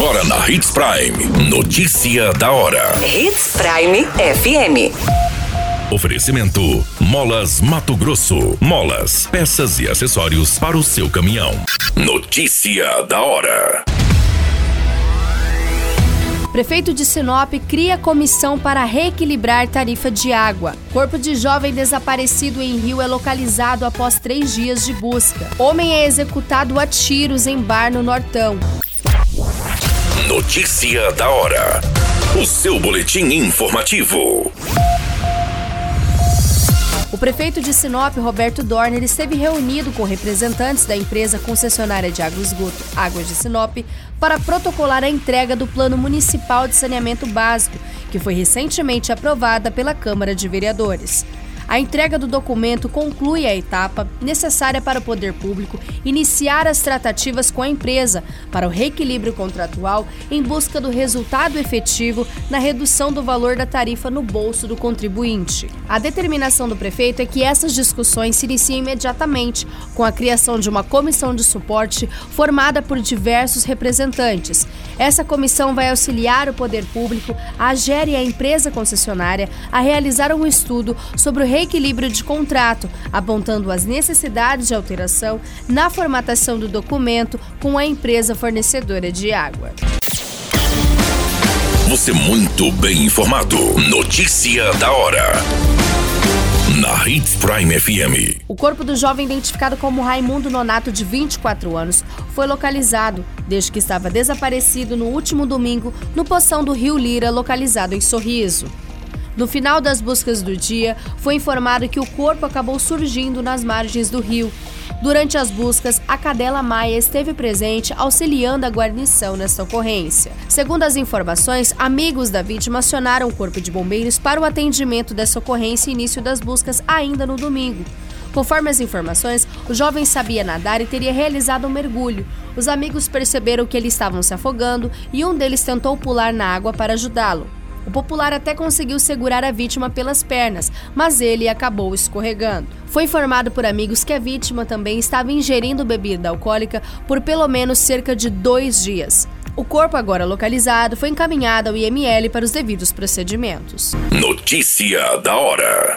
Agora na Hits Prime. Notícia da hora. Hits Prime FM. Oferecimento: Molas Mato Grosso. Molas, peças e acessórios para o seu caminhão. Notícia da hora. Prefeito de Sinop cria comissão para reequilibrar tarifa de água. Corpo de jovem desaparecido em Rio é localizado após três dias de busca. Homem é executado a tiros em bar no Nortão. Notícia da hora. O seu boletim informativo. O prefeito de Sinop, Roberto Dorner, esteve reunido com representantes da empresa concessionária de água esgoto Águas de Sinop para protocolar a entrega do Plano Municipal de Saneamento Básico, que foi recentemente aprovada pela Câmara de Vereadores. A entrega do documento conclui a etapa necessária para o poder público iniciar as tratativas com a empresa para o reequilíbrio contratual em busca do resultado efetivo na redução do valor da tarifa no bolso do contribuinte. A determinação do prefeito é que essas discussões se iniciem imediatamente, com a criação de uma comissão de suporte formada por diversos representantes. Essa comissão vai auxiliar o poder público, a GER e a empresa concessionária a realizar um estudo sobre o reequilíbrio de contrato, apontando as necessidades de alteração na formatação do documento com a empresa fornecedora de água. Você muito bem informado. Notícia da hora. Na Hits Prime FM. O corpo do jovem identificado como Raimundo Nonato, de 24 anos, foi localizado desde que estava desaparecido no último domingo no poção do Rio Lira, localizado em Sorriso. No final das buscas do dia, foi informado que o corpo acabou surgindo nas margens do rio. Durante as buscas, a cadela Maia esteve presente auxiliando a guarnição nessa ocorrência. Segundo as informações, amigos da vítima acionaram o corpo de bombeiros para o atendimento dessa ocorrência e início das buscas ainda no domingo. Conforme as informações, o jovem sabia nadar e teria realizado um mergulho. Os amigos perceberam que eles estavam se afogando e um deles tentou pular na água para ajudá-lo. O popular até conseguiu segurar a vítima pelas pernas, mas ele acabou escorregando. Foi informado por amigos que a vítima também estava ingerindo bebida alcoólica por pelo menos cerca de dois dias. O corpo, agora localizado, foi encaminhado ao IML para os devidos procedimentos. Notícia da hora.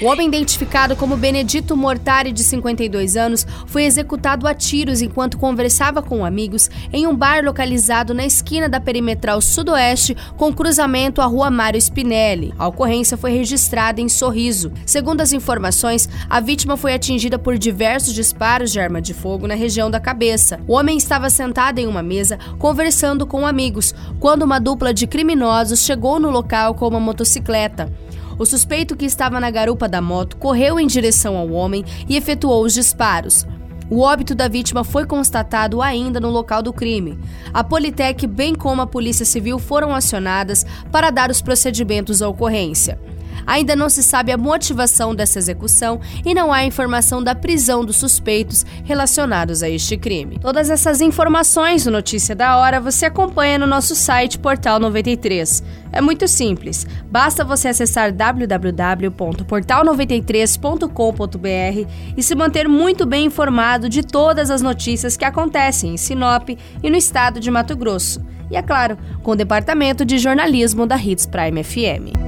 O homem identificado como Benedito Mortari, de 52 anos, foi executado a tiros enquanto conversava com amigos em um bar localizado na esquina da perimetral sudoeste com cruzamento à rua Mário Spinelli. A ocorrência foi registrada em Sorriso. Segundo as informações, a vítima foi atingida por diversos disparos de arma de fogo na região da cabeça. O homem estava sentado em uma mesa conversando com amigos quando uma dupla de criminosos chegou no local com uma motocicleta. O suspeito que estava na garupa da moto correu em direção ao homem e efetuou os disparos. O óbito da vítima foi constatado ainda no local do crime. A Politec, bem como a Polícia Civil, foram acionadas para dar os procedimentos à ocorrência. Ainda não se sabe a motivação dessa execução e não há informação da prisão dos suspeitos relacionados a este crime. Todas essas informações no Notícia da Hora você acompanha no nosso site Portal 93. É muito simples, basta você acessar www.portal93.com.br e se manter muito bem informado de todas as notícias que acontecem em Sinop e no estado de Mato Grosso. E é claro, com o departamento de jornalismo da Hits Prime FM.